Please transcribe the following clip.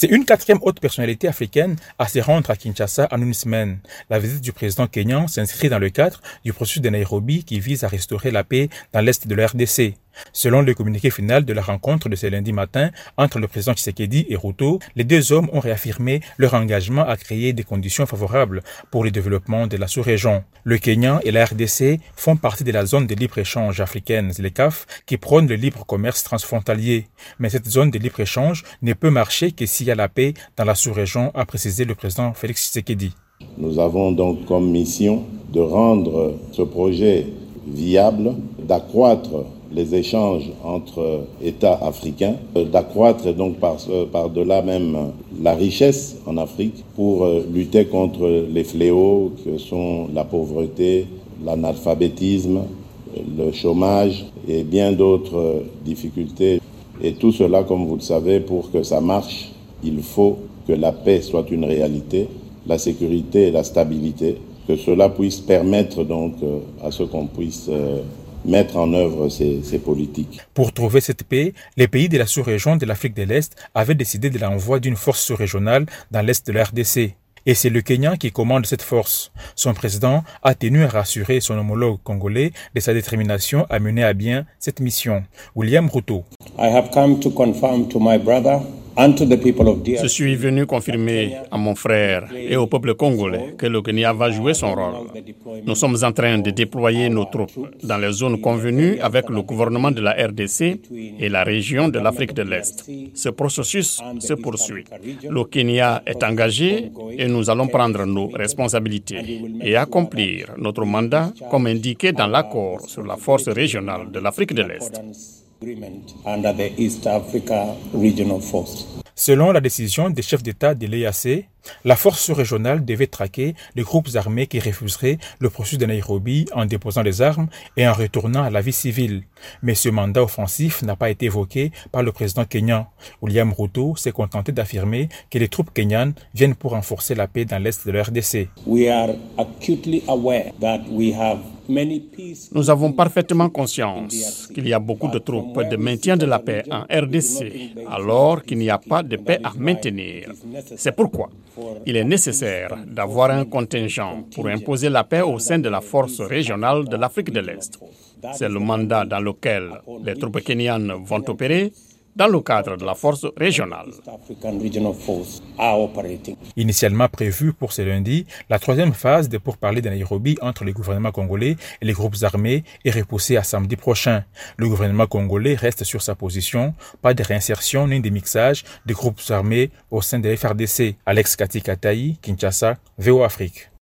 C'est une quatrième haute personnalité africaine à se rendre à Kinshasa en une semaine. La visite du président kenyan s'inscrit dans le cadre du processus de Nairobi qui vise à restaurer la paix dans l'est de la RDC. Selon le communiqué final de la rencontre de ce lundi matin entre le président Tshisekedi et Ruto, les deux hommes ont réaffirmé leur engagement à créer des conditions favorables pour le développement de la sous-région. Le Kenya et la RDC font partie de la zone de libre-échange africaine, les CAF, qui prône le libre commerce transfrontalier. Mais cette zone de libre-échange ne peut marcher que s'il y a la paix dans la sous-région, a précisé le président Félix Tshisekedi. Nous avons donc comme mission de rendre ce projet viable, d'accroître les échanges entre États africains, d'accroître donc par-delà même la richesse en Afrique pour lutter contre les fléaux que sont la pauvreté, l'analphabétisme, le chômage et bien d'autres difficultés. Et tout cela, comme vous le savez, pour que ça marche, il faut que la paix soit une réalité, la sécurité et la stabilité, que cela puisse permettre donc à ce qu'on puisse mettre en œuvre ces, ces, politiques. Pour trouver cette paix, les pays de la sous-région de l'Afrique de l'Est avaient décidé de l'envoi d'une force sous-régionale dans l'Est de la RDC. Et c'est le Kenya qui commande cette force. Son président a tenu à rassurer son homologue congolais de sa détermination à mener à bien cette mission. William Ruto. I have come to confirm to my brother je suis venu confirmer à mon frère et au peuple congolais que le Kenya va jouer son rôle. Nous sommes en train de déployer nos troupes dans les zones convenues avec le gouvernement de la RDC et la région de l'Afrique de l'Est. Ce processus se poursuit. Le Kenya est engagé et nous allons prendre nos responsabilités et accomplir notre mandat comme indiqué dans l'accord sur la force régionale de l'Afrique de l'Est. Selon la décision des chefs d'État de l'EAC, la force régionale devait traquer les groupes armés qui refuseraient le processus de Nairobi en déposant les armes et en retournant à la vie civile. Mais ce mandat offensif n'a pas été évoqué par le président kenyan. William Ruto s'est contenté d'affirmer que les troupes kenyanes viennent pour renforcer la paix dans l'est de la RDC. Nous avons parfaitement conscience qu'il y a beaucoup de troupes de maintien de la paix en RDC, alors qu'il n'y a pas de paix à maintenir. C'est pourquoi il est nécessaire d'avoir un contingent pour imposer la paix au sein de la force régionale de l'Afrique de l'Est. C'est le mandat dans lequel les troupes kenyanes vont opérer dans le cadre de la force régionale. Initialement prévue pour ce lundi, la troisième phase des pourparlers de Nairobi entre les gouvernements congolais et les groupes armés est repoussée à samedi prochain. Le gouvernement congolais reste sur sa position, pas de réinsertion ni de mixage des groupes armés au sein de la FRDC. Alex Katikataï, Kinshasa, VO Afrique.